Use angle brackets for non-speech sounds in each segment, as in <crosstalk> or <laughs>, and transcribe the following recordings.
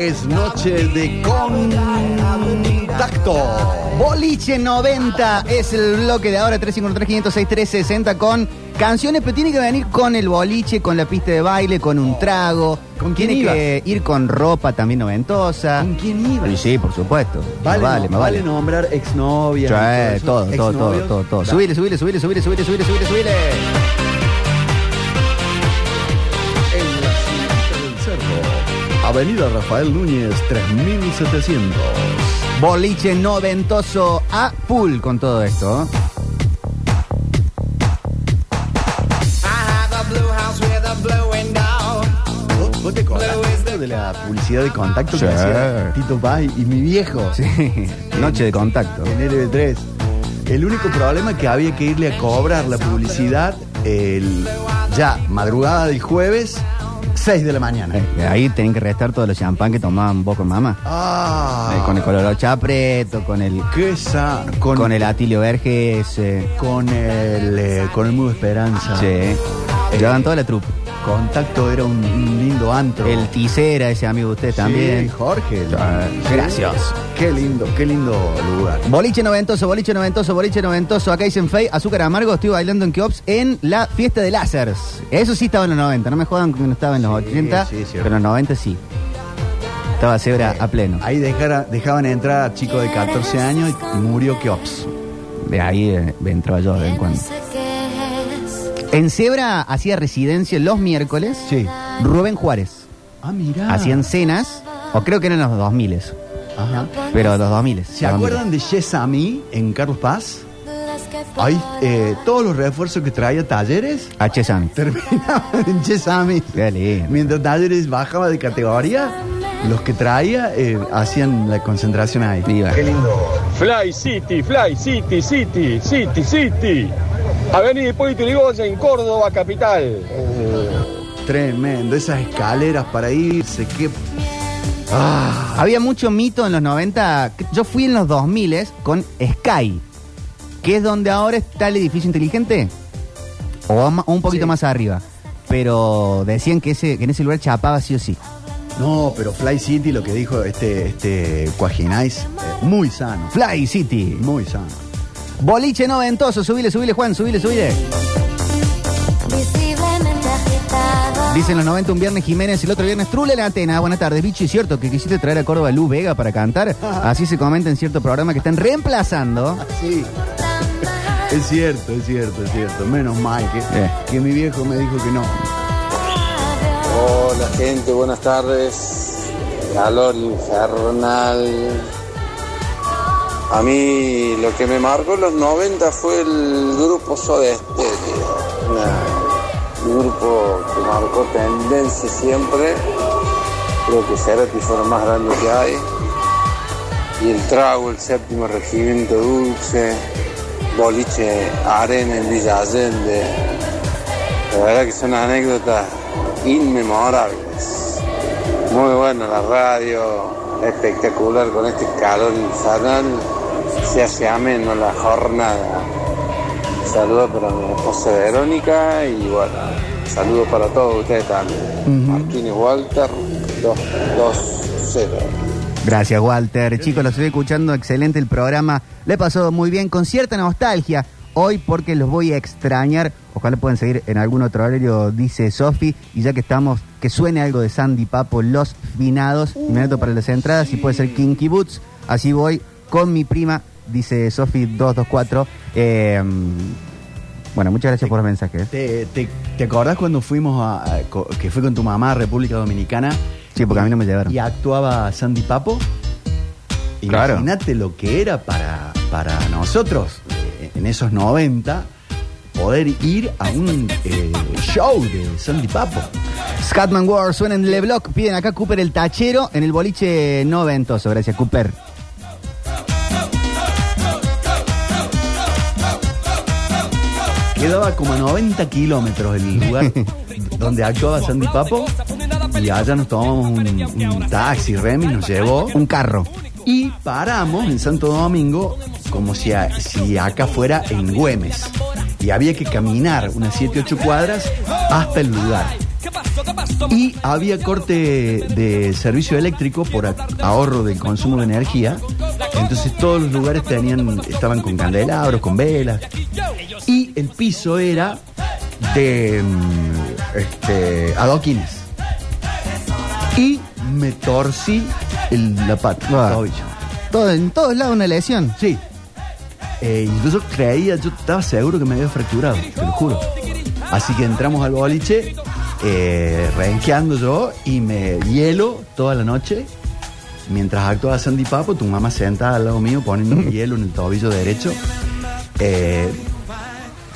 es noche de contacto. Boliche 90 es el bloque de ahora 353-506-360 con canciones, pero tiene que venir con el boliche, con la pista de baile, con un trago. ¿Con quién tiene ibas? que ir con ropa también noventosa. ¿Con quién ibas? Sí, sí, por supuesto. Vale, vale, no- vale vale. nombrar exnovias. Sí, todo, todo, todo, todo, todo. Da. Subile, subile, subile, subile, subile, subile, subile, subile. Avenida Rafael Núñez, 3700. Boliche noventoso a full con todo esto. ¿eh? ¿Vos, te acordás de la publicidad de contacto Sí. que hacía Tito Paz y mi viejo? Sí, noche de contacto. En LB3. El único problema es que había que irle a cobrar la publicidad el, ya madrugada del jueves, 6 de la mañana. Eh, Ahí tienen que restar todos los champán que tomaban vos con mamá. Ah, Eh, con el color chapreto, con el qué sa- con, con el Atilio Verges. eh, con el eh, con el Mudo Esperanza. sí. Llevaban toda la trupe. Contacto era un, lindo antro. El Ticera, ese amigo de ustedes Sí, también. Jorge. Sí, gracias. Qué lindo, qué lindo lugar. Boliche noventoso, boliche noventoso, boliche noventoso. Acá dicen Fey, azúcar amargo. Estoy bailando en Keops en la fiesta de lásers. Eso sí estaba en los 90. No me jodan que no estaba en los Sí, 80. sí, cierto. pero en los 90 sí. Estaba Zebra a pleno. Ahí dejara- dejaban entrar a chicos de 14 años y murió Keops. De ahí eh, entraba yo de vez en cuando. En Zebra hacía residencia los miércoles. Sí. Rubén Juárez. Ah, mirá. Hacían cenas, o creo que eran los 2000, Ajá. pero los 2000. ¿Se acuerdan de Yes a en Carlos Paz? Ahí, eh, todos los refuerzos que traía Talleres H. Sami. terminaban en Yes a Me. Qué lindo. Mientras Talleres bajaba de categoría, los que traía eh, hacían la concentración ahí. Viva. Fly City, Fly City, City, City, City. Avenida Hipólito Yrigoyen en Córdoba, capital. Tremendo, esas escaleras para irse, qué... Ah, Había mucho mito en los 90. Yo fui en los 2000 con Sky, que es donde ahora está el edificio inteligente. O un poquito Sí. más arriba. Pero decían que, ese, que en ese lugar chapaba sí o sí. no, pero Fly City, lo que dijo este, este Cuajinais, eh, muy sano, Fly City. muy sano. Boliche noventoso. Subile, subile, Juan, subile, subile. Dicen los 90 un viernes Jiménez, el otro viernes Trula en Atena. Buenas tardes, bicho. ¿Es cierto que quisiste traer a Córdoba a Lu Vega para cantar? <laughs> Así se comenta en cierto programa que están reemplazando. Sí. Es cierto, es cierto, es cierto. Menos mal que, Eh. que mi viejo me dijo que no. Hola gente, buenas tardes. Calor infernal. A mí lo que me marcó en los 90 fue el grupo Soda Stereo. Un grupo que marcó tendencia siempre. Creo que Cerati fue lo más grande que hay. Y el trago, el séptimo regimiento dulce, boliche arena en Villa Allende. La verdad que son anécdotas inmemorables. Muy buena la radio, espectacular con este calor infernal. Se hace ameno la jornada. Saludos para mi esposa Verónica y bueno, saludos para todos ustedes también. Martínez Walter 220. Gracias, Walter. Chicos, los estoy escuchando. Excelente el programa. Le he pasado muy bien, con cierta nostalgia. Hoy porque los voy a extrañar. Ojalá puedan seguir en algún otro horario, dice Sofi. Y ya que estamos, que suene algo de Sandy Papo, Los Finados. Meto para las entradas y puede ser Kinky Boots. Así voy con mi prima, dice Sofi 224. Eh, bueno, muchas gracias por los mensajes. ¿Te, te, te acordás cuando fuimos a, a- co- que fue con tu mamá a República Dominicana? Sí, porque a mí no me llevaron. Y actuaba Sandy Papo. Claro. Imagínate lo que era para, para nosotros eh, en esos 90 poder ir a un eh, show de Sandy Papo. Scatman War suena en Le Block. Piden acá Cooper el tachero en el boliche noventoso. Gracias, Cooper. Quedaba como a 90 kilómetros el lugar <laughs> donde actuaba Sandy Papo. Y allá nos tomamos un, un taxi, Remy nos llevó. Un carro. Y paramos en Santo Domingo como si, a- si acá fuera en Güemes. Y había que caminar unas 7, 8 cuadras hasta el lugar. Y había corte de servicio eléctrico por ahorro del consumo de energía. Entonces todos los lugares tenían, estaban con candelabros, con velas. Y el piso era de mm, este, adoquines. Y me torcí el, la pata, el Ah. tobillo. Todo, en todos lados una lesión. Sí. Eh, yo creía, yo estaba seguro que me había fracturado, te lo juro. Así que entramos al boliche, eh, renqueando yo, y me hielo toda la noche. Mientras actuaba Sandy Papo, tu mamá sentada al lado mío poniendo <laughs> hielo en el tobillo derecho. Eh,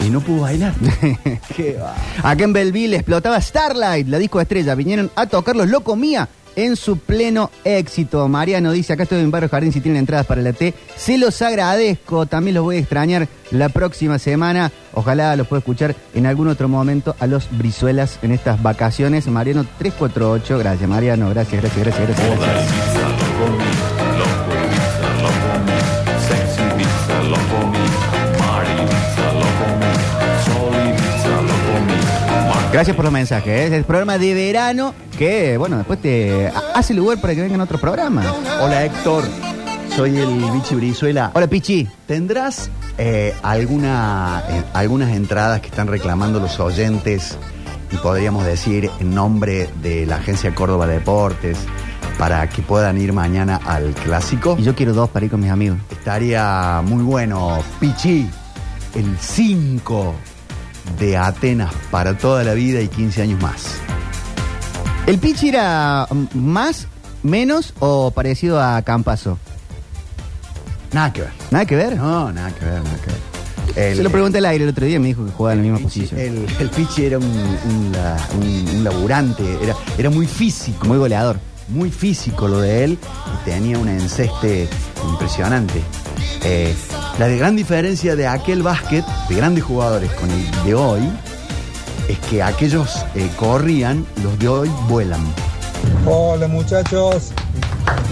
y no pudo bailar. <laughs> Qué va. Acá en Belleville explotaba Starlight, la disco estrella. Vinieron a tocar los Locomía en su pleno éxito. Mariano dice, acá estoy en Barrio Jardín si tienen entradas para la T. Se los agradezco, también los voy a extrañar la próxima semana. Ojalá los pueda escuchar en algún otro momento a los Brizuelas en estas vacaciones. Mariano 348, gracias Mariano, gracias, gracias, gracias, gracias. gracias. Gracias por los mensajes. ¿eh? Es el programa de verano que, bueno, después te ha- hace lugar para que vengan otros programas. Hola Héctor, soy el Vichy Brizuela. Hola, Pichi. ¿Tendrás eh, alguna, eh, algunas entradas que están reclamando los oyentes y podríamos decir en nombre de la Agencia Córdoba Deportes para que puedan ir mañana al clásico? Y yo quiero dos para ir con mis amigos. Estaría muy bueno, Pichi, el 5 de Atenas para toda la vida y 15 años más. ¿El Pichi era más, menos o parecido a Campazo? Nada que ver. ¿Nada que ver? No, nada que ver, nada que ver. El- Se lo pregunté al aire el otro día y me dijo que jugaba en la misma Pichi- posición. El, el Pichi era un, un la- un- un laburante, era, era muy físico. Muy goleador. muy físico lo de él y tenía un enceste impresionante. Eh, la de gran diferencia de aquel básquet, de grandes jugadores con el de hoy, es que aquellos eh, corrían, los de hoy vuelan. Hola muchachos,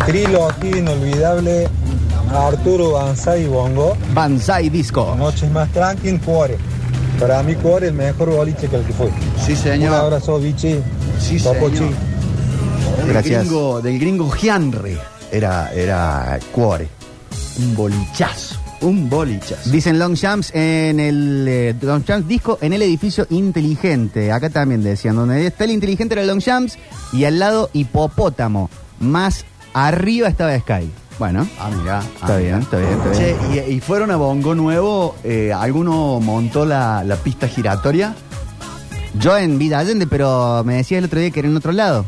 trilogía inolvidable, Arturo Banzai y Bongo, Banzai Disco. noches más tranqui, Cuore. Para mí Cuore el mejor boliche que el que fue. Sí, Un señor. abrazo, Vichy. Sí, Topo señor. Chi. Del Gracias. gringo, del gringo Gianre era, era Cuore. Un bolichazo, un bolichazo. Dicen Long Jumps en el eh, Long Jumps disco en el edificio inteligente. Acá también decían, donde está el inteligente era Long Jumps y al lado hipopótamo. Más arriba estaba Sky. Bueno, Ah, mira. Está bien, está bien, está bien. Che, y, y fueron a Bongo Nuevo, eh, ¿alguno montó la, la pista giratoria? yo en Vida Allende, pero me decía el otro día que era en otro lado.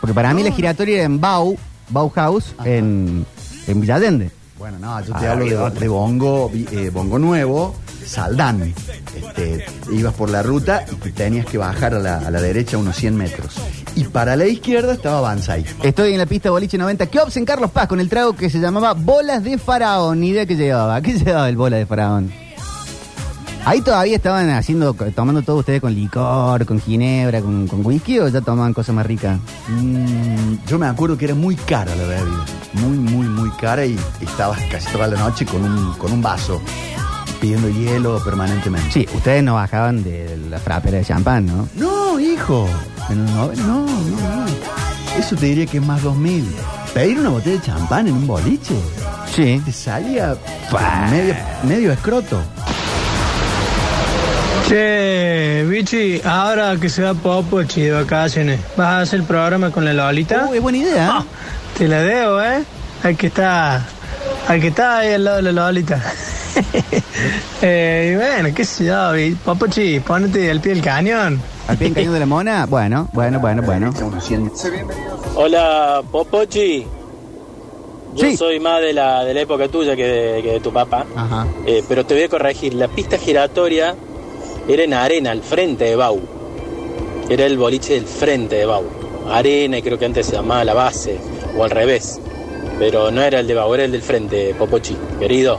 Porque para mí la giratoria era en Bau, Bauhaus, Ajá. en, en Villa Allende. Bueno, no, yo te Ah, hablo de, de Bongo, eh, Bongo Nuevo, Saldán. Este, ibas por la ruta y te tenías que bajar a la, a la derecha unos 100 metros. Y para la izquierda estaba Banzai. Estoy en la pista boliche 90. ¿Qué en Carlos Paz con el trago que se llamaba Bolas de Faraón? Ni idea que llevaba. ¿Qué llevaba el Bola de Faraón? Ahí todavía estaban haciendo, tomando todo ustedes con licor, con ginebra, con, con whisky o ya tomaban cosas más ricas. Mm, yo me acuerdo que era muy cara la bebida. Muy, muy, muy cara y estabas casi toda la noche con un, con un vaso pidiendo hielo permanentemente. Sí, ustedes no bajaban de la frapera de champán, ¿no? No, hijo. Noven- no, no, no. Eso te diría que es más 2000. Pedir una botella de champán en un boliche Sí. te salía medio, medio escroto. Che, bichi, ahora que se va Popochi de vacaciones, ¿vas a hacer el programa con la Lolita? Uh, es buena idea. Ah, te la debo, ¿eh? Hay que estar, hay que estar ahí al lado de la Lolita. <laughs> eh, y bueno, qué sé yo, Popochi, ponete al pie del cañón. Al pie del cañón de la mona. Bueno, bueno, bueno, bueno. Unos 100. Hola, Popochi. Yo Sí. soy más de la, de la época tuya que de, que de tu papá. Ajá. Eh, pero te voy a corregir. La pista giratoria era en arena, al frente de Bau. Era el boliche del frente de Bau. Arena, y creo que antes se llamaba la base, o al revés. Pero no era el de Bau, era el del frente, Popochi. Querido,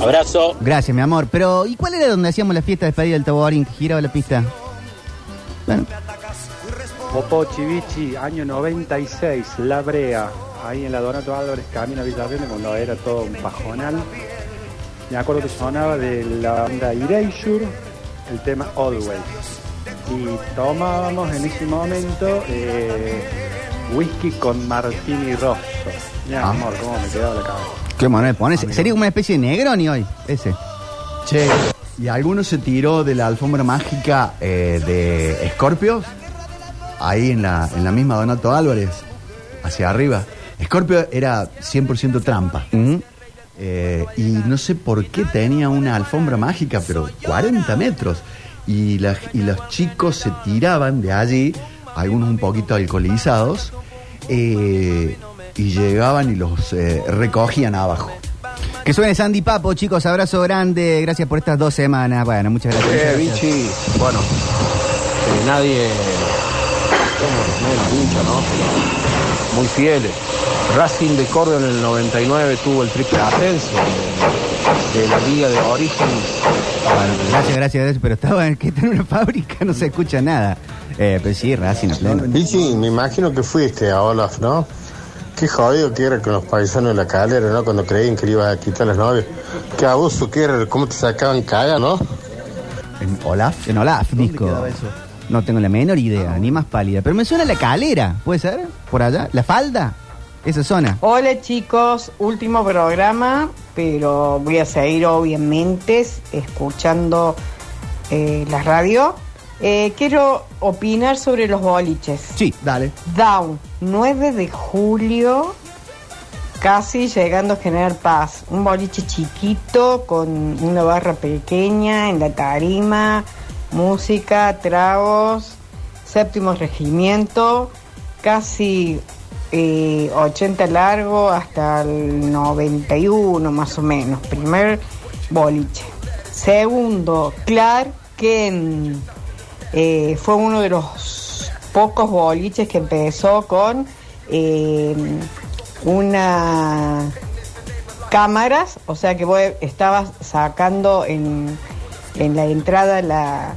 abrazo. Gracias, mi amor. Pero, ¿y cuál era donde hacíamos la fiesta de despedida del Taborín que giraba la pista? Bueno, Popochi Vichy, año 96, La Brea, ahí en la Donato Álvarez, camino a Villarreal, cuando era todo un pajonal. Me acuerdo que sonaba de la banda Erasure, el tema Always. y tomábamos en ese momento eh, whisky con martini rosso. Mi Ah. amor, cómo me quedaba la cabeza. Qué Manuel pones. Sería como una especie de Negroni hoy, ese. Che, y alguno se tiró de la alfombra mágica eh, de Scorpios, ahí en la, en la misma Donato Álvarez, hacia arriba. Scorpio era 100% trampa. Eh, y no sé por qué tenía una alfombra mágica, pero 40 metros. Y, la- y los chicos se tiraban de allí, algunos un poquito alcoholizados, eh, y llegaban y los eh, recogían abajo. Que suene Sandy Papo, chicos. Abrazo grande. Gracias por estas dos semanas. Bueno, muchas gracias. Eh. Vichy, bueno, eh, nadie somos menos hinchas, ¿no? Pero muy fieles. Racing de Córdoba en el 99 tuvo el triple ascenso de, de la liga de origen. Bueno, gracias, gracias, gracias. Pero estaba en, que está en una fábrica, no se escucha nada. Eh, pero sí, Racing a pleno. Vichy, me imagino que fuiste a Olaf, ¿no? Qué jodido que era con los paisanos de la calera, ¿no? Cuando creían que le ibas a quitar las novias. Qué abuso que era, cómo te sacaban caga, ¿no? ¿En Olaf? En Olaf, disco. No tengo la menor idea, ni más pálida. Pero me suena la calera, ¿puede ser? ¿Por allá? ¿La falda? Esa zona. Hola chicos, último programa, pero voy a seguir obviamente escuchando eh, la radio. Eh, quiero opinar sobre los boliches. Sí. Dale. Down, 9 de julio, casi llegando a Generar Paz. Un boliche chiquito con una barra pequeña en la tarima, música, tragos, séptimo regimiento, casi eh, 80 largo hasta el 91 más o menos. Primer boliche. Segundo, Clark Ken. Eh, fue uno de los pocos boliches que empezó con eh, una cámaras, o sea que vos estabas sacando en, en la entrada la,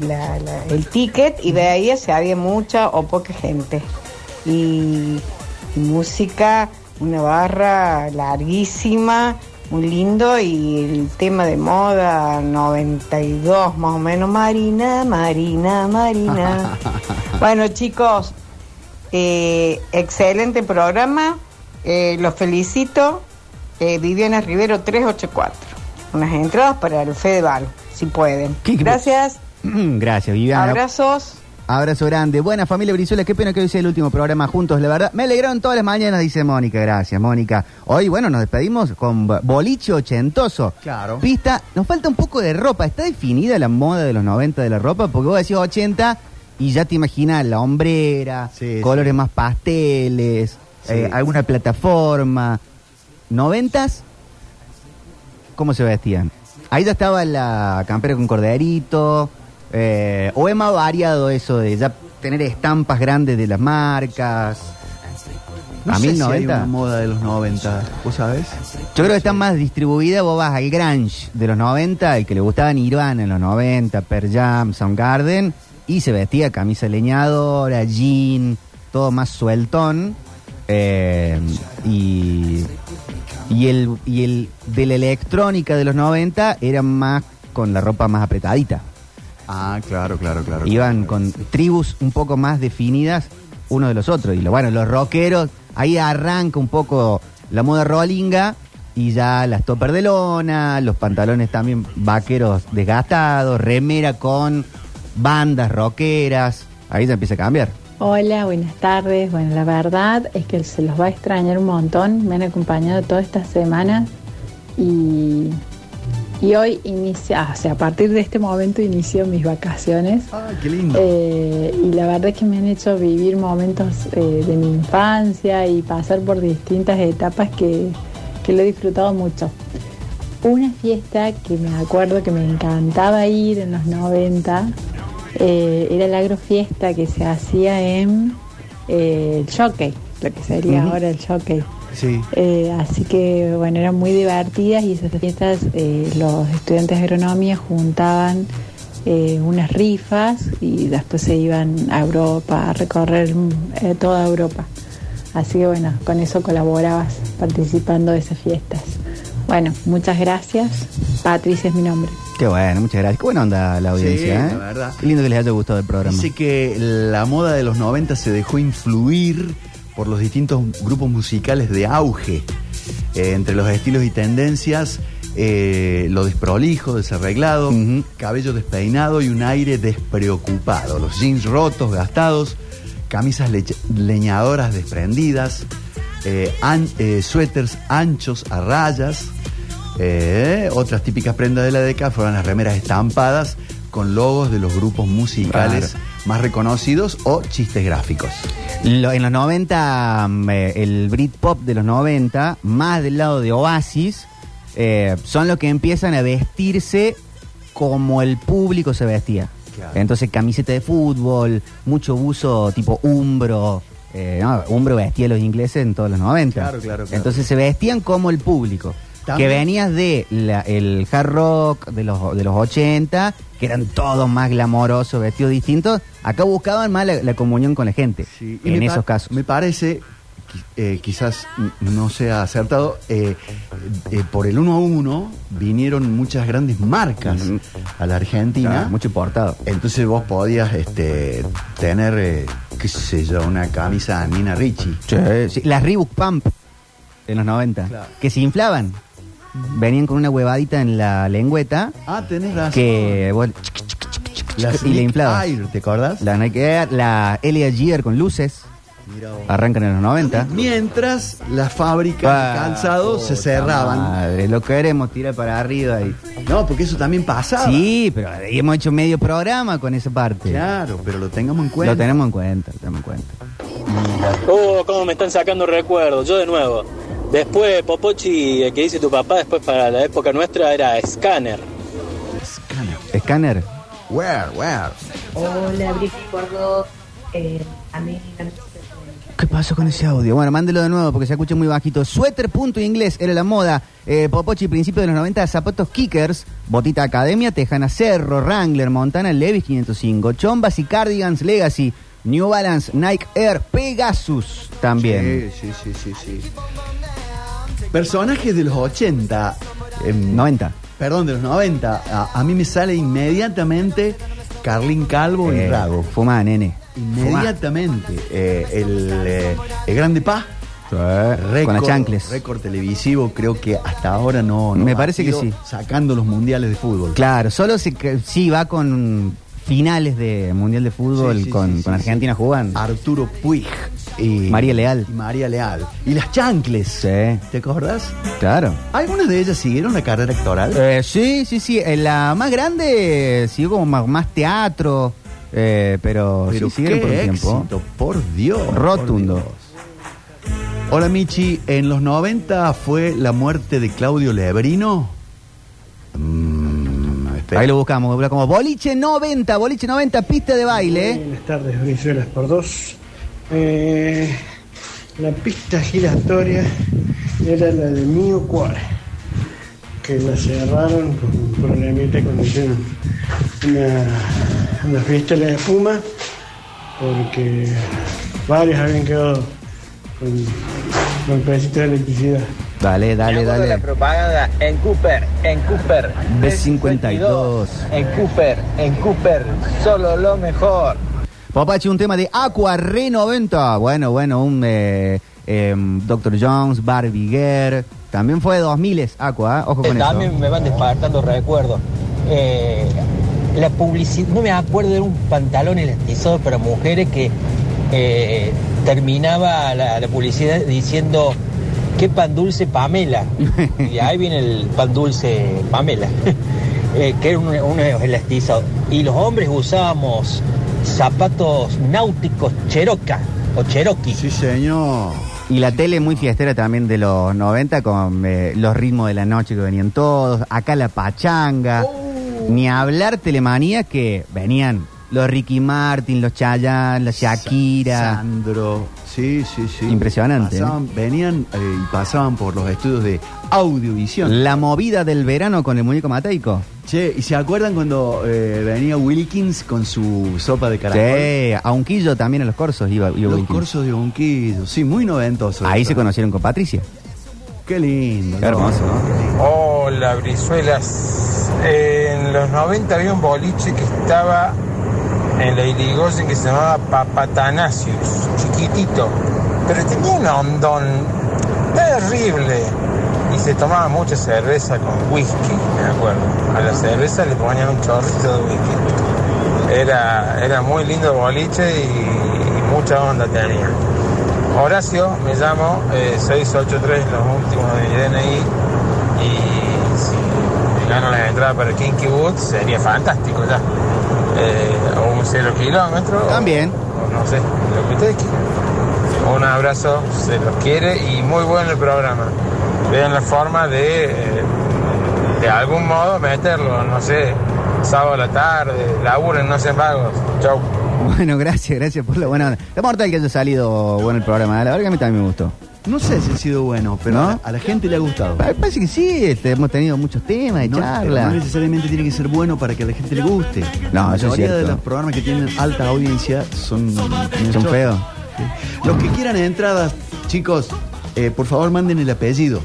la- la- el ticket y veías si había mucha o poca gente. Y, y música, una barra larguísima, muy lindo y el tema de moda 92 más o menos, Marina, Marina, Marina. <laughs> bueno chicos, eh, excelente programa, eh, los felicito. Eh, Viviana Rivero 384. Unas entradas para el Fedeval, si pueden. Gracias, Gracias, Viviana. abrazos. Abrazo grande. Buena familia Brizuela, qué pena que hoy sea el último programa juntos, la verdad. Me alegraron todas las mañanas, dice Mónica. Gracias, Mónica. Hoy, bueno, nos despedimos con bo- boliche ochentoso. Claro. Pista, nos falta un poco de ropa. ¿Está definida la moda de los 90 de la ropa? Porque vos decís 80 y ya te imaginas la hombrera, Sí, colores sí. más pasteles, Sí. eh, alguna plataforma. ¿90s? ¿Cómo se vestían? Ahí ya estaba la campera con corderito. eh, o más variado eso de ya tener estampas grandes de las marcas. No a sé mí si hay 90. una moda de los 90, ¿vos sabés? Yo creo que está más distribuida. Vos vas al Grange de los 90, el que le gustaba Nirvana en los 90, Per Jam, Soundgarden, y se vestía camisa leñadora, jean, todo más sueltón. eh, y, y, el, y el de la electrónica de los 90 era más con la ropa más apretadita. Ah, claro, claro, claro. Iban con tribus un poco más definidas uno de los otros. Y lo, bueno, los rockeros, ahí arranca un poco la moda rollinga y ya las topper de lona, los pantalones también vaqueros desgastados, remera con bandas rockeras. Ahí ya empieza a cambiar. Hola, buenas tardes. Bueno, la verdad es que se los va a extrañar un montón. Me han acompañado todas estas semanas y, y hoy inicia, o sea, a partir de este momento inicio mis vacaciones. Ah, qué lindo. Eh, y la verdad es que me han hecho vivir momentos eh, de mi infancia y pasar por distintas etapas que, que lo he disfrutado mucho. Una fiesta que me acuerdo que me encantaba ir en los 90 eh, era la agrofiesta que se hacía en eh, el Jockey, lo que sería ahora el Jockey. Sí. Eh, así que bueno, eran muy divertidas y esas fiestas eh, los estudiantes de agronomía juntaban unas rifas y después se iban a Europa a recorrer toda Europa. Así que bueno, con eso colaborabas participando de esas fiestas. Bueno, muchas gracias Patricia es mi nombre. Qué bueno, muchas gracias. Qué buena onda la audiencia, Sí, ¿eh? la verdad. Qué lindo que les haya gustado el programa. Dice que la moda de los 90 se dejó influir por los distintos grupos musicales de auge. Eh, entre los estilos y tendencias, eh, lo desprolijo, desarreglado, cabello despeinado y un aire despreocupado. Los jeans rotos, gastados, camisas leñadoras desprendidas, eh, an- suéteres anchos a rayas. Eh, otras típicas prendas de la década fueron las remeras estampadas con logos de los grupos musicales Claro. más reconocidos o chistes gráficos. Lo- en los 90, mm, eh, el Britpop de los 90, más del lado de Oasis, eh, son los que empiezan a vestirse como el público se vestía. Claro. Entonces, camiseta de fútbol, mucho buzo tipo Umbro. eh, no, Umbro vestía a los ingleses en todos los 90. Claro, claro, claro. Entonces se vestían como el público. También- Que venías de la- el hard rock de los, de los 80, que eran todos más glamorosos, vestidos distintos. Acá buscaban más la, la comunión con la gente. Y en me esos casos. Me parece, qui- eh, quizás n- no sea acertado, eh, eh, por el uno a uno vinieron muchas grandes marcas a la Argentina. Claro, mucho importado. Entonces vos podías este, tener, eh, qué sé yo, una camisa Nina Ricci. Sí, sí. Las Reebok Pump en los 90, Claro. que se inflaban. Venían con una huevadita en la lengüeta Ah, tenés razón. que vos- y le inflabas. Air, ¿te acordás? La Nike Air, la Elia Gear con luces, arrancan en los 90. Mientras las fábricas de Ah, calzado se cerraban. Madre, lo queremos tirar para arriba y... No, porque eso también pasaba. Sí, pero ahí hemos hecho medio programa con esa parte. Claro, pero lo tengamos en cuenta. Lo tenemos en cuenta, lo tenemos en cuenta. Oh, cómo me están sacando recuerdos. Yo de nuevo. Después, Popochi, el que dice tu papá, después para la época nuestra era Scanner. Escáner. Where, where? Hola, Brice Gordo. Eh, a mí ¿Qué pasó con ese audio? Bueno, mándelo de nuevo porque se escucha muy bajito. Suéter punto inglés era la moda. Eh, Popochi, principio de los 90, zapatos kickers, botita academia, tejana cerro, Wrangler, Montana, Levis 505, chombas y cardigans Legacy, New Balance, Nike Air, Pegasus también. Sí, sí, sí, sí, sí. Personajes de los 80. em, 90. Perdón, de los 90. A, a mí me sale inmediatamente Carlín Calvo y Eh, Rago. Fuma, nene. Inmediatamente. Eh, el, eh, el Grande Paz. Fuma. Récord, Con las chancles. Récord televisivo, creo que hasta ahora no. no Me parece que sí. Sacando los mundiales de fútbol. Claro, solo que- sí va con finales de Mundial de Fútbol Sí, sí, con, con Argentina jugando. Arturo Puig. Y María Leal. y María Leal. Y las chancles. Sí, ¿Te acordás? claro. ¿Algunas de ellas siguieron la carrera actoral? Eh, sí, sí, sí. Eh, La más grande siguió como más, más teatro, eh, pero, Pero sí, siguieron qué por un tiempo. éxito, por Dios. Rotundo. por Dios. Hola Michi, en los 90 fue la muerte de Claudio Lebrino. Mm, espera. Ahí lo buscamos, como boliche 90, boliche 90, pista de baile. Buenas tardes, Brizuelas por dos. Eh, la pista giratoria era la de Mio Cuore, que la cerraron con un problemita cuando hicieron una, una fiesta de espuma, porque varios habían quedado con golpecitos de electricidad. Dale, dale, la dale. propaganda en Cooper, en Cooper. B52. En Cooper, en Cooper, solo lo mejor. Papachi, un tema de Aqua Re 90. Bueno, bueno, un eh, em, Dr. Jones, Barbie. También fue de 2000 Aqua, ¿eh? ojo con eso. También me van despertando recuerdos. Eh, la publicidad, no me acuerdo de un pantalón elastizado para mujeres que eh, terminaba la, la publicidad diciendo qué pan dulce Pamela. <laughs> y ahí viene el pan dulce Pamela, <laughs> eh, que era un, un elastizado. Y los hombres usábamos zapatos náuticos Cherokee o Cherokee. Sí, señor. Y la tele muy fiestera también de los 90 con eh, los ritmos de la noche que venían todos. Acá la pachanga. Ni hablar telemanía que venían los Ricky Martin, los Chayanne, la Shakira. Sandro. Sí, sí, sí. Impresionante, Pasaban- venían eh, y pasaban por los estudios de audiovisión. La movida del verano con el muñeco mateico. Che, ¿y se acuerdan cuando eh, venía Wilkins con su sopa de caracol? Sí, a Unquillo también en los corsos iba, iba Los Wilkins. corsos de Bonquillo, sí, muy noventoso. Ahí eso. se conocieron con Patricia. Qué lindo. Qué hermoso, ¿no? Hola, Brizuelas. En los 90 había un boliche que estaba en la Irigoyen que se llamaba Papatanasius, chiquitito, pero tenía un hondón terrible y se tomaba mucha cerveza con whisky, me acuerdo. A la cerveza le ponían un chorrito de whisky. Era, era muy lindo boliche y, y mucha onda tenía. Horacio, me llamo, eh, 683, los últimos de mi DNI. Y si gano la entrada para Kinky Woods, sería fantástico ya. Eh, o un cero kilómetro. También. O, o no sé, lo que ustedes quieran. Un abrazo, se los quiere y muy bueno el programa. Vean la forma de, eh, de algún modo meterlo, no sé, sábado a la tarde, laburen, no sean vagos. Chau. Bueno, gracias, gracias por la buena onda. Está mortal que haya salido bueno el programa. La verdad que a mí también me gustó. No sé si ha sido bueno, pero ¿No? a, a la gente le ha gustado. Pa- Parece que sí, este, hemos tenido muchos temas y No, pero charlas. no necesariamente tiene que ser bueno para que a la gente le guste. No, la eso es mayoría de los programas que tienen alta audiencia son Son feos. Los que quieran entradas, chicos, eh, por favor manden el apellido,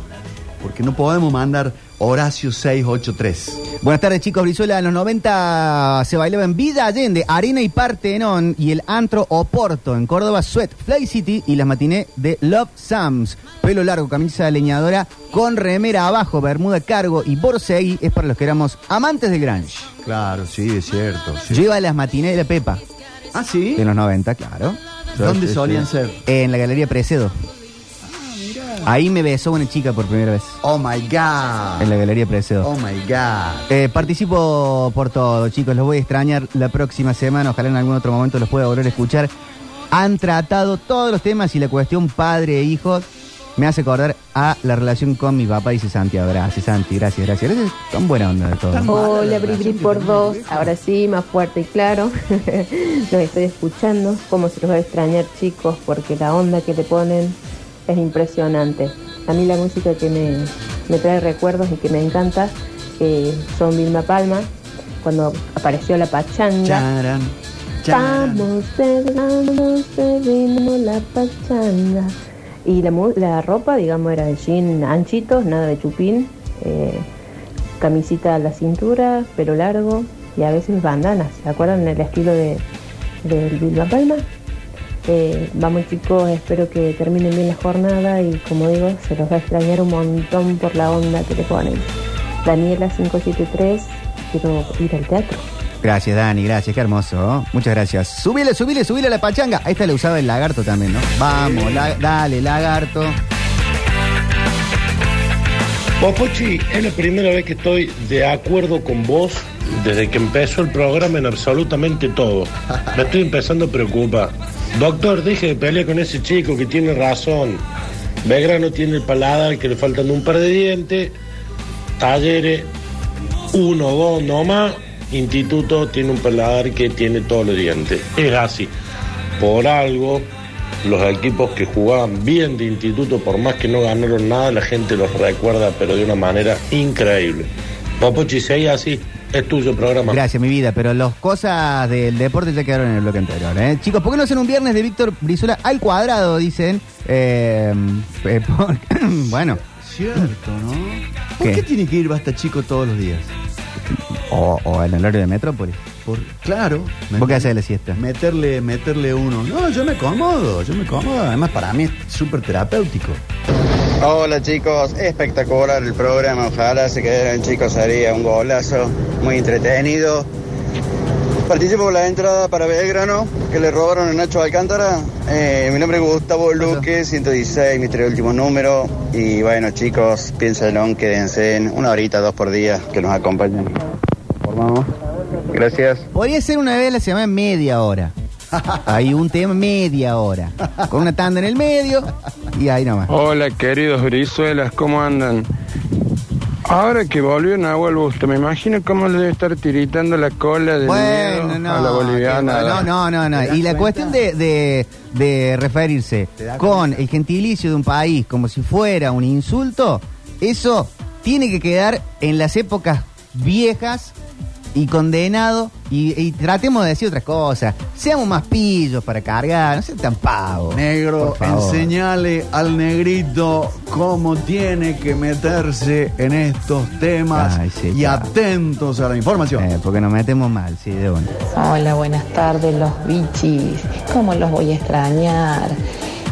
porque no podemos mandar Horacio 683. Buenas tardes, chicos. Brizuela, en los 90 se bailaba en Villa Allende, Arena y Partenón y el Antro Oporto. En Córdoba, Sweat, Fly City y las matiné de Love Sams. Pelo largo, camisa leñadora con remera abajo, bermuda cargo y borsegui es para los que éramos amantes del grunge. Claro, sí, es cierto. sí. Lleva las matiné de la Pepa. Ah, sí. En los 90, claro. ¿Dónde solían ser? En la Galería Precedo. Ahí me besó una chica por primera vez. Oh my God. En la Galería Precedo. Oh my God. Eh, participo por todo, chicos. Los voy a extrañar la próxima semana. Ojalá en algún otro momento los pueda volver a escuchar. Han tratado todos los temas y la cuestión padre e hijo me hace acordar a la relación con mi papá, dice Santiago. Gracias, Santi. Gracias, gracias. Gracias. Tan buena onda de todo. Hola, Bribri por dos. Ahora sí, más fuerte y claro. <laughs> los estoy escuchando. Cómo se los va a extrañar, chicos, porque la onda que le ponen es impresionante. A mí la música que me, me trae recuerdos y que me encanta eh, son Vilma Palma, cuando apareció la pachanga. Charan. charan. Vamos, vamos, ritmo la pachanga. Y la, mu- la ropa, digamos, era de jean anchitos, nada de chupín. eh, camisita a la cintura, pelo largo y a veces bandanas. ¿Se acuerdan el estilo de, de Vilma Palma? Eh, vamos chicos, espero que terminen bien la jornada y como digo, se los va a extrañar un montón por la onda que le ponen. Daniela 573, quiero ir al teatro. Gracias, Dani. Gracias. Qué hermoso. Muchas gracias. Subile, subile, subile a la pachanga. Ahí está le usaba el lagarto también, ¿no? Vamos, la- dale, lagarto. Popochi, es la primera vez que estoy de acuerdo con vos desde que empezó el programa en absolutamente todo. Me estoy empezando a preocupar. Doctor, deje de pelear con ese chico que tiene razón. Belgrano tiene el paladar que le faltan un par de dientes. Talleres, uno, dos, no más. Instituto tiene un paladar que tiene todos los dientes. Es así. Por algo, los equipos que jugaban bien de instituto, por más que no ganaron nada, la gente los recuerda, pero de una manera increíble. Si ahí así, es tuyo el programa. Gracias, mi vida, pero las cosas del deporte ya quedaron en el bloque anterior. ¿eh? Chicos, ¿por qué no hacen un viernes de Víctor Brizuela al cuadrado? Dicen. Eh, eh, por- <coughs> bueno, Cierto, ¿no? ¿Por ¿Qué? qué tiene que ir Basta Chico todos los días? o, o en el horario de Metrópolis. Por, claro. ¿Vos qué haces de la siesta? Meterle, meterle uno. No, yo me acomodo, yo me acomodo. Además, para mí es súper terapéutico. Hola chicos, espectacular el programa, ojalá se quedaran chicos, sería un golazo, muy entretenido. Participo por la entrada para Belgrano, que le robaron a Nacho Alcántara. Eh, mi nombre es Gustavo Luque, 116, mis tres últimos números. Y bueno chicos, piénsenlo, quédense en una horita, dos por día, que nos acompañen. Formamos. Gracias. Podría ser una vez a la semana media hora. <laughs> Hay un tema media hora. Con una tanda en el medio y ahí nomás. Hola, queridos brizuelas, ¿cómo andan? Ahora que volvió Nahuel Busto, me imagino cómo le debe estar tiritando la cola de Bueno, miedo no, a la boliviana. No, no, no, no. Y la cuestión de, de, de referirse con el gentilicio de un país como si fuera un insulto, eso tiene que quedar en las épocas viejas y condenado. Y, y tratemos de decir otras cosas. Seamos más pillos para cargar, no sean tan pavos. Negro, Por favor. enseñale al negrito cómo tiene que meterse en estos temas Ay, sí, y claro. atentos a la información. Eh, porque nos metemos mal, sí, de una. Hola, buenas tardes, los bichis. ¿Cómo los voy a extrañar?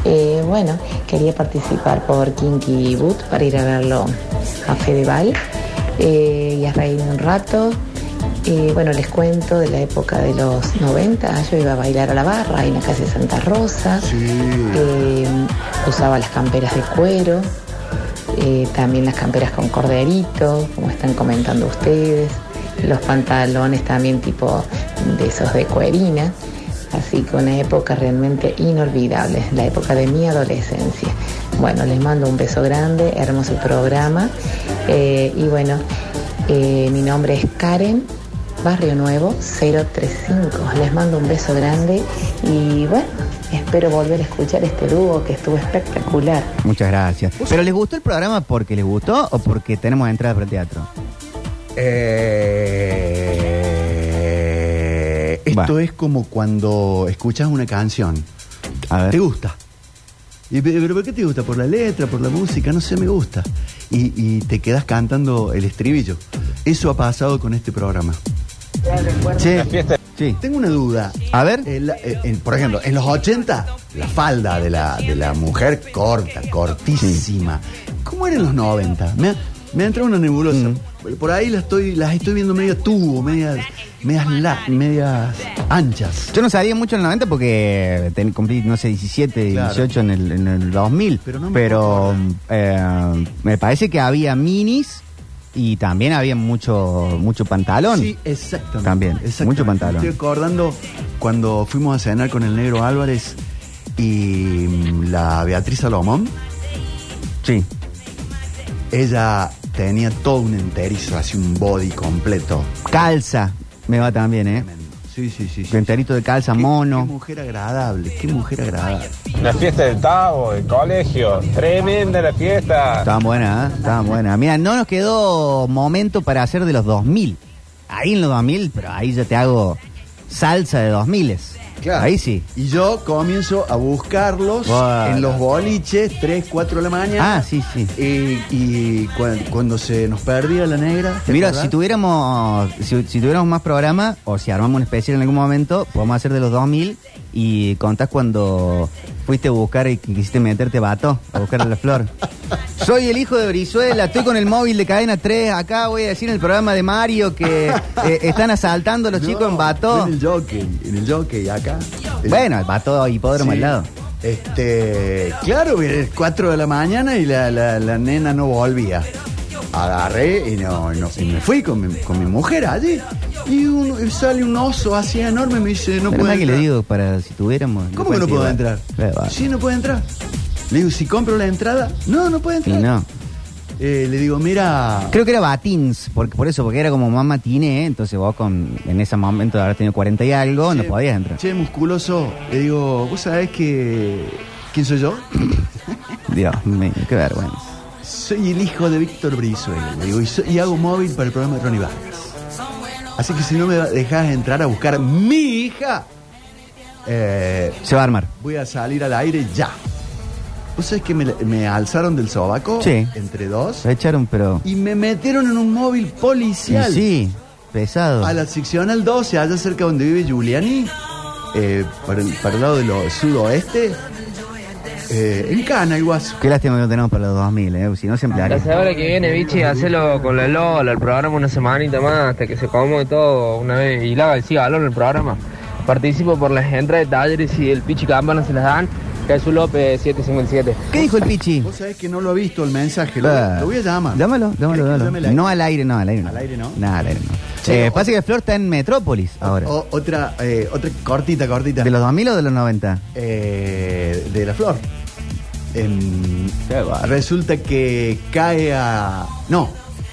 Eh, bueno, quería participar por Kinky Boot para ir a verlo a Fedeval eh, y a reírme un rato. Eh, bueno, les cuento de la época de los 90. Yo iba a bailar a la barra ahí en la calle Santa Rosa. Eh, usaba las camperas de cuero. eh, también las camperas con corderito, como están comentando ustedes. Los pantalones también tipo de esos de cuerina. Así que una época realmente inolvidable, la época de mi adolescencia. Bueno, les mando un beso grande, hermoso programa. Eh, y bueno, eh, mi nombre es Karen, Barrio Nuevo 035. Les mando un beso grande y bueno, espero volver a escuchar este dúo que estuvo espectacular. Muchas gracias. ¿Pero les gustó el programa porque les gustó o porque tenemos entrada para el teatro? Eh, esto es como cuando escuchas una canción. ¿Te gusta? Y, ¿Pero por qué te gusta? ¿Por la letra? ¿Por la música? No sé, me gusta. Y, y te quedas cantando el estribillo. Eso ha pasado con este programa. Sí. Tengo una duda. A ver. El- eh, en- por ejemplo, en los 80, la falda de la, de la mujer corta, cortísima. ¿Cómo era en los 90? Me, ha- me ha entrado una nebulosa. Mm. Por ahí las estoy, las estoy viendo medio tubo, medias, medias, la- medias anchas. Yo no sabía mucho en el 90 porque ten- cumplí, no sé, 17, Claro. 18 en el, en el 2000. Pero no me Pero eh, me parece que había minis y también había mucho mucho pantalón. Sí, exactamente. También, exactamente. mucho pantalón. Estoy acordando cuando fuimos a cenar con el negro Álvarez y mm, la Beatriz Salomón. Sí. Ella tenía todo un enterizo, así un body completo. Calza, me va también, ¿eh? Sí, sí, sí. Tu enterito de calza, Qué mono. mujer agradable, qué mujer agradable. La fiesta del Tavo, del colegio. Tremenda la fiesta. Estaban buenas, ¿eh? Estaban buenas. Mira, no nos quedó momento para hacer de los 2000. Ahí en los 2000, pero ahí ya te hago salsa de 2000. Claro. Ahí sí. Y yo comienzo a buscarlos en los boliches, 3, 4 de la mañana. Ah, sí, sí. Y, y cuan- cuando se nos perdía la negra. ¿te Mira, acordás? si tuviéramos si, si tuviéramos más programa o si armamos un especial en algún momento, podemos hacer de los 2000 y contás cuando fuiste a buscar y quisiste meterte vato a buscar a la flor. <laughs> Soy el hijo de Brizuela, estoy con el móvil de cadena 3, acá voy a decir en el programa de Mario que eh, están asaltando a los No, chicos en vato. En el jockey, en el jockey acá. Bueno, el vato hipódromo Sí. al lado. Este, claro, es 4 de la mañana y la, la- la nena no volvía. Agarré y, no, no- y me fui con mi, con mi mujer allí. Y, un- y sale un oso así enorme y me dice, no puede más que entrar. le digo, para si tuviéramos... ¿Cómo que no puedo entrar? Eh. Sí, no puede entrar. Le digo, si compro la entrada, no, no puede Y entrar. no. Eh, le digo, mira, Creo que era Batins, porque, por eso, porque era como mamá tiene, entonces vos con, en ese momento de haber tenido 40 y algo, no podías entrar. che, musculoso, le digo, ¿vos sabés que quién soy yo? <laughs> Dios mío, qué vergüenza. Soy el hijo de Víctor Brizuela, digo, y, y hago móvil para el programa de Ronnie Vargas. Así que si no me dejas entrar a buscar mi hija, eh, Se va a armar. voy a salir al aire ya. ¿Vos sabés que me, me alzaron del sobaco? Sí. Entre dos. Se echaron, pero... Y me metieron en un móvil policial. Y sí, pesado. A la seccional 12, allá cerca donde vive Giuliani, eh, para, el, para el lado del sudoeste, eh, en Cana, el guaso. Qué lástima que no tenemos para los 2000, ¿eh? Si no se La emplearía. semana que viene, bichi, hacelo con la Lola, el programa una semanita más, hasta que se acomode todo una vez y haga el cigalón el programa. Participo por las entradas de talleres y el Pichi Campana se las dan. Jesús López 757. ¿Qué dijo el Pichi? Vos sabés que no lo he visto el mensaje, lo, Ah. lo voy a llamar. Llámalo, llámalo, ¿Querés que llámalo. llame al aire? No al aire, no, al aire no. Al aire no. Nada, al aire no. Sí, Eh, o- pasa que Flor está en Metrópolis ahora. O- otra, eh, otra cortita, cortita. ¿De los 2000 o de los 90? Eh, de la flor. Em, resulta que cae a. No,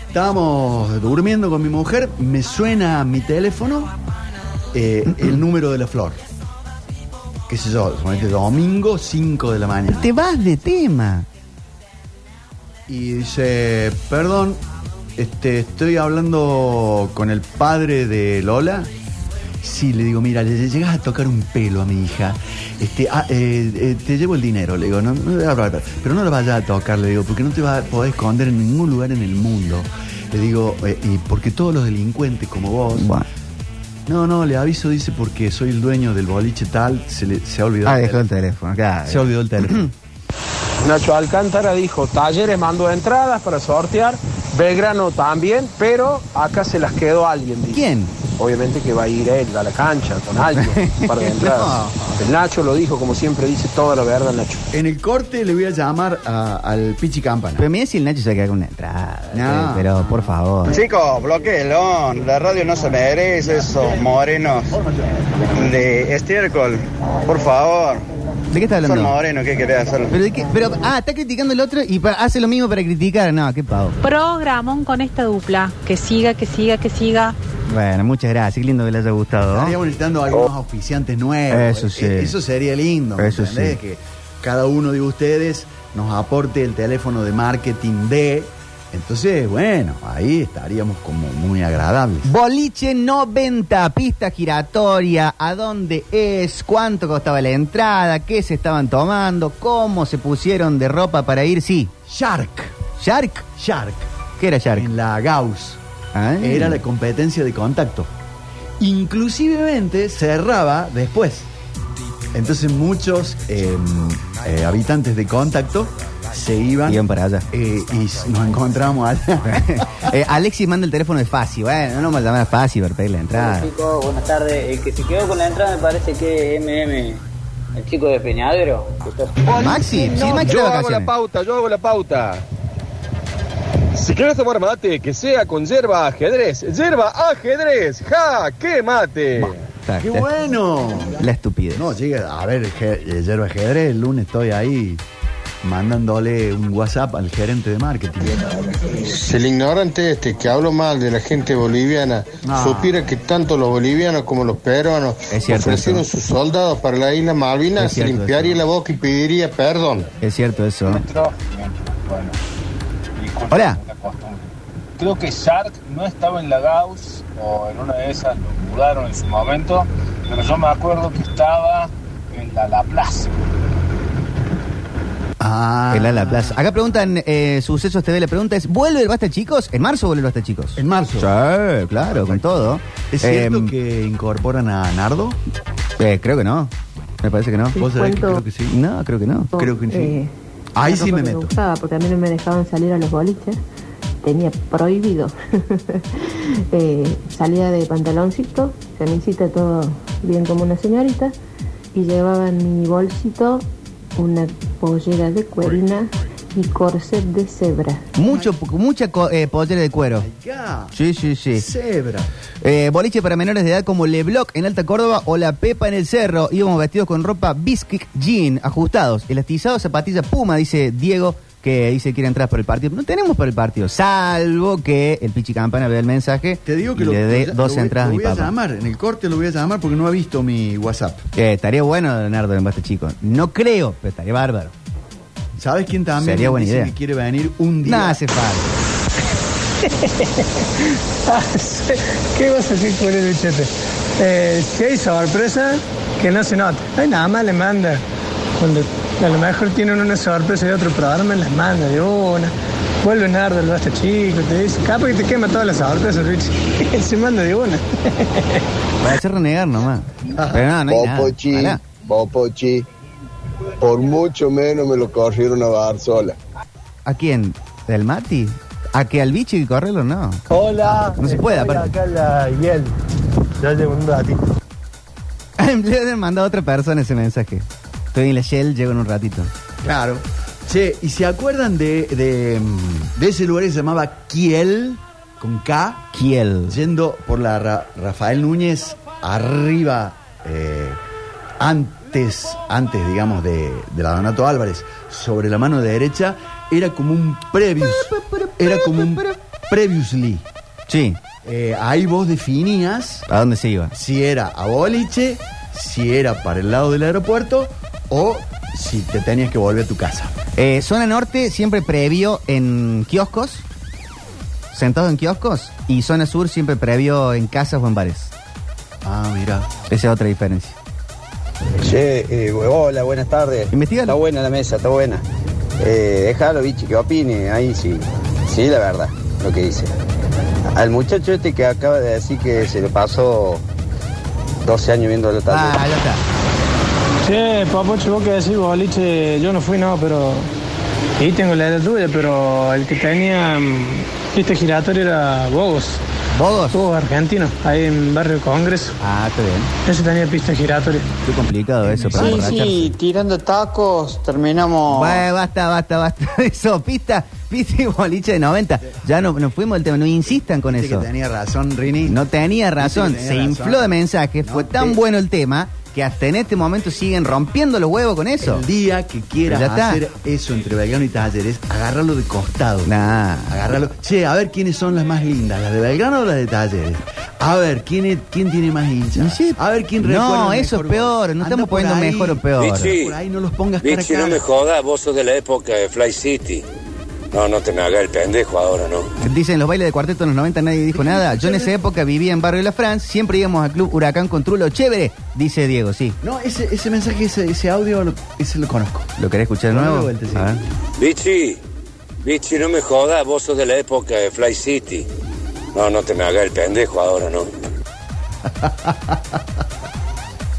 estábamos durmiendo con mi mujer, me suena mi teléfono eh, el número de la flor. ¿Qué sé yo? suponete domingo, 5 de la mañana. Te vas de tema. Y dice, perdón, este, estoy hablando con el padre de Lola. Sí, le digo, mira, le llegas a tocar un pelo a mi hija. Este, ah, eh, eh, te llevo el dinero, le digo, no, no, pero no lo vayas a tocar, le digo, porque no te vas a poder esconder en ningún lugar en el mundo. Le digo, eh, y porque todos los delincuentes como vos. No, no, le aviso, dice, porque soy el dueño del boliche tal, se, le, se ha olvidado. Ah, dejó el teléfono, claro. Se olvidó el teléfono. <clears throat> Nacho Alcántara dijo, Talleres mandó entradas para sortear, Belgrano también, pero acá se las quedó alguien. dice. ¿Quién? Obviamente que va a ir él a la cancha con <laughs> alguien, un par de entradas. El Nacho lo dijo, como siempre dice toda la verdad, Nacho. En el corte le voy a llamar a- al Pichi Campana. Pero mira si el Nacho se queda con una entrada. No. eh, Pero por favor. Chicos, bloqueenlo. La radio no se merece esos morenos de estiércol. Por favor. ¿De qué está Son hablando? morenos, ¿qué querés hacer? Pero, de qué- pero, ah, está criticando el otro y pa- hace lo mismo para criticar. No, qué pavo. Programón con esta dupla. Que siga, que siga, que siga. Bueno, muchas gracias. Qué lindo que le haya gustado. ¿no? Estaríamos necesitando algunos auspiciantes nuevos. Eso sí. Eh, Eso sería lindo. ¿me Eso entendés? sí. Que cada uno de ustedes nos aporte el teléfono de marketing de. Entonces, bueno, ahí estaríamos como muy agradables. Boliche 90, pista giratoria, ¿a dónde es? ¿Cuánto costaba la entrada? ¿Qué se estaban tomando? ¿Cómo se pusieron de ropa para ir? Sí. Shark. ¿Shark? Shark. ¿Qué era Shark? En la Gauss. Ah. Era la competencia de contacto. Inclusivemente cerraba después. Entonces muchos eh, eh, habitantes de contacto se iban, Iban para allá. eh, y nos encontramos allá. <laughs> Eh, Alexis manda el teléfono de Fácil. Bueno, no me llamar a Fácil para pedir la entrada. Chicos, buenas tardes. El que se quedó con la entrada me parece que es MM, el chico de Peñadero. que está- Maxi, sí, Maxi Yo hago la pauta, yo hago la pauta. Si quieres tomar mate, que sea con yerba ajedrez. Yerba ajedrez, ja, qué mate. Está- ¡Qué está- bueno! La estupidez. No, llega, a ver, je- eh, Yerba Ajedrez, el lunes estoy ahí mandándole un WhatsApp al gerente de marketing. Si el ignorante este que habló mal de la gente boliviana Ah. supiera que tanto los bolivianos como los peruanos Es cierto ofrecieron eso. sus soldados para la isla Malvinas, se limpiaría eso. la boca y pediría perdón. Es cierto eso. Bueno, disculpen Hola. la costumbre. Creo que Shark no estaba en la Gauss o en una de esas, lo mudaron en su momento, pero yo me acuerdo que estaba en la La Plaza. Ah. El Ala Plaza. Acá preguntan, eh, Sucesos TV, la pregunta es, ¿vuelve el Basta Chicos? ¿En marzo vuelve el Basta Chicos? En marzo. Sí, claro, con todo. ¿Es cierto Eh, que incorporan a Nardo? eh, creo que no. Me parece que no. ¿Vos sabés que cuento- creo que sí? No, creo que no. Creo que sí. Eh, Ahí sí me meto. usaba, porque a mí no me dejaban salir a los boliches. Tenía prohibido. <laughs> Eh, salía de pantaloncito, camisita, todo bien como una señorita. Y llevaba en mi bolsito una pollera de cuerina y corset de cebra. Mucho, mucha co- eh, pollera de cuero. Ya. Sí, sí, sí. Cebra. Eh, boliche para menores de edad como Le Bloc en Alta Córdoba o La Pepa en el Cerro. Íbamos vestidos con ropa Bisquick Jean, ajustados, elastizados, zapatillas Puma, dice Diego, que dice que quiere entrar por el partido. No tenemos por el partido, salvo que el Pichi Campana vea el mensaje Te digo que y lo, le dé lo- dos lo voy- entradas a lo mi voy a papá. llamar. En el corte lo voy a llamar porque no ha visto mi WhatsApp. Eh, estaría bueno, Leonardo, en Basta Chico. No creo, pero estaría bárbaro. ¿Sabes quién también Sería buena dice idea. que quiere venir un día? No hace falta. <laughs> ¿Qué vas a decir con el bichete? Eh, si hay sorpresa, que no se nota. Ay, nada más le manda. Cuando a lo mejor tienen una sorpresa de otro programa, les manda de una. Vuelve Nardo, el basta chico, te dice, capaz que te quema todas las sorpresas, Rich. <laughs> Él se manda de una. Va a hacer renegar nomás. Pero no, no hay nada. Popochi. Popochi, por mucho menos me lo corrieron a Barzola. ¿A quién? ¿Del Mati? ¿A que al bicho y correrlo? No. Hola. No se puede, estoy aparte. Acá en la Hiel. Ya llevo un ratito. <laughs> Le han mandado a otra persona ese mensaje. Estoy en la Shell, llego en un ratito. Claro. Che, ¿y se acuerdan de, de, de ese lugar que se llamaba Kiel? Con K. Kiel. Yendo por la Ra- Rafael Núñez, arriba, eh, antes, antes, digamos, de, de la Donato Álvarez, sobre la mano derecha, era como un previous. Era como un previously. Sí. Eh, ahí vos definías ¿A dónde se iba? si era a boliche, si era para el lado del aeropuerto o si te tenías que volver a tu casa. Eh, zona norte siempre previo en kioscos. sentados en kioscos y zona sur siempre previo en casas o en bares. Ah, mira. Esa es otra diferencia. Che, eh, hola, buenas tardes. Está buena la mesa, está buena. Eh, déjalo, bichi, que opine. Ahí sí. Sí, la verdad, lo que dice. Al muchacho este que acaba de decir que se le pasó 12 años viendo la tarde. Ah, ya está. Che, papocho, vos que decís boliche, yo no fui, no, pero. Sí, tengo la edad tuya, pero el que tenía mm, pista giratoria era Bogos. ¿Bogos? Bogos argentino, ahí en Barrio Congreso. Ah, está bien. Ese tenía pista giratoria. Qué complicado eso para Sí, sí, tirando tacos terminamos. Bueno, basta, basta, basta. Eso, <laughs> pista, pista y boliche de 90. Ya no, nos fuimos del tema, no insistan con eso. que tenía razón, Rini. No tenía razón, que se infló de mensajes, fue tan te- bueno el tema que hasta en este momento siguen rompiendo los huevos con eso. El día que quieras Ya está. hacer eso entre Belgrano y Talleres, agárralo de costado. Nah. Agárralo. Che, a ver quiénes son las más lindas, las de Belgrano o las de Talleres. A ver, ¿quién, es- quién tiene más hinchas? A ver quién recuerda No, eso es peor, no estamos poniendo ahí. mejor o peor. Vichy, Por ahí no los pongas cara a Vichy, no cara. me jodas, vos sos de la época de Fly City. No, no te me hagas el pendejo ahora, ¿no? Dicen los bailes de cuarteto en los 90 nadie dijo nada. Yo en esa época vivía en Barrio de la France, siempre íbamos al club Huracán con Trulo, chévere, dice Diego, sí. No, ese, ese mensaje, ese, ese audio, lo- ese lo conozco. ¿Lo querés escuchar de nuevo? de vuelta, sí. A ver. Vichy, Vichy, no me jodas, vos sos de la época de Fly City. No, no te me hagas el pendejo ahora, ¿no? <laughs>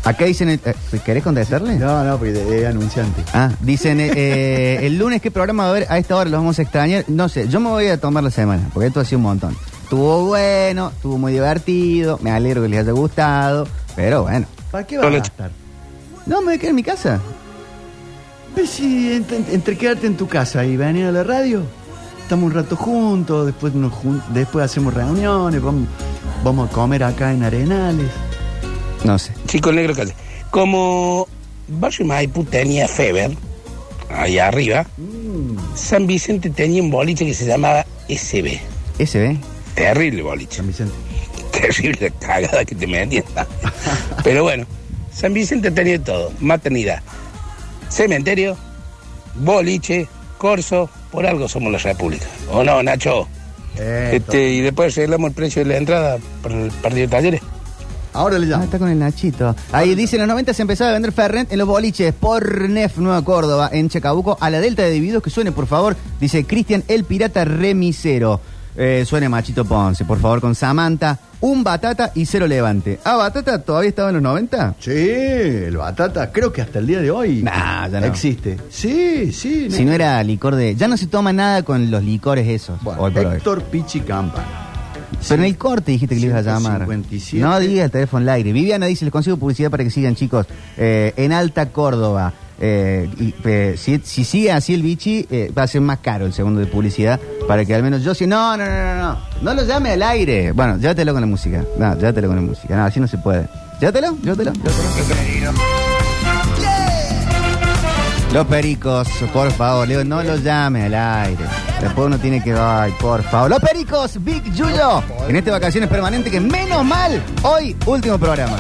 Acá dicen, eh, ¿querés contestarle? No, no, porque es anunciante. Ah, dicen, eh, eh, el lunes, ¿qué programa va a haber? A esta hora los vamos a extrañar. No sé, yo me voy a tomar la semana, porque esto ha sido un montón. Estuvo bueno, estuvo muy divertido, me alegro que les haya gustado, pero bueno. ¿Para qué vas a estar? No, me voy a quedar en mi casa. Ves si entre, entre quedarte en tu casa y venir a la radio, estamos un rato juntos, después, nos jun- después hacemos reuniones, vamos, vamos a comer acá en Arenales. No sé. Chico negro calle. Como Barrio Maipú tenía Feber, allá arriba, San Vicente tenía un boliche que se llamaba SB. SB. Terrible boliche. San Vicente. Terrible cagada que te metían. Pero bueno, San Vicente tenía todo. Maternidad, cementerio, boliche, corso. Por algo somos la República. ¿O no, Nacho? Este, y después arreglamos el precio de la entrada para el partido de talleres. Ahora le Ah, está con el Nachito. Ahí dice, en los 90 se empezaba a vender Fernet en los boliches por Nef Nueva Córdoba, en Chacabuco, a la Delta de Divididos. Que suene, por favor, dice Cristian el Pirata Remisero. Eh, suene Machito Ponce, por favor, con Samantha, un batata y cero levante. ¿Ah, batata todavía estaba en los 90? Sí, el batata, creo que hasta el día de hoy Nah, ya no. existe. Sí, sí. Si no era licor de... Ya no se toma nada con los licores esos. hoy. Héctor Pichi Campa. Pero en el corte dijiste que le ibas a llamar. 157. No diga el teléfono al aire. Viviana dice, les consigo publicidad para que sigan, chicos. Eh, en Alta Córdoba. Eh, y, eh, si, si sigue así el bichi, eh, va a ser más caro el segundo de publicidad. Para que al menos yo sí. No, no, no, no, no. No lo llame al aire. Bueno, llévatelo con la música. No, llévatelo con la música. No, así no se puede. Llévatelo, llévatelo. llévatelo. Los pericos, por favor, Leo, no los llame al aire. Después uno tiene que. Ay, por favor. Los pericos, Big Yuyo. En este vacaciones permanente que menos mal, hoy, último programa.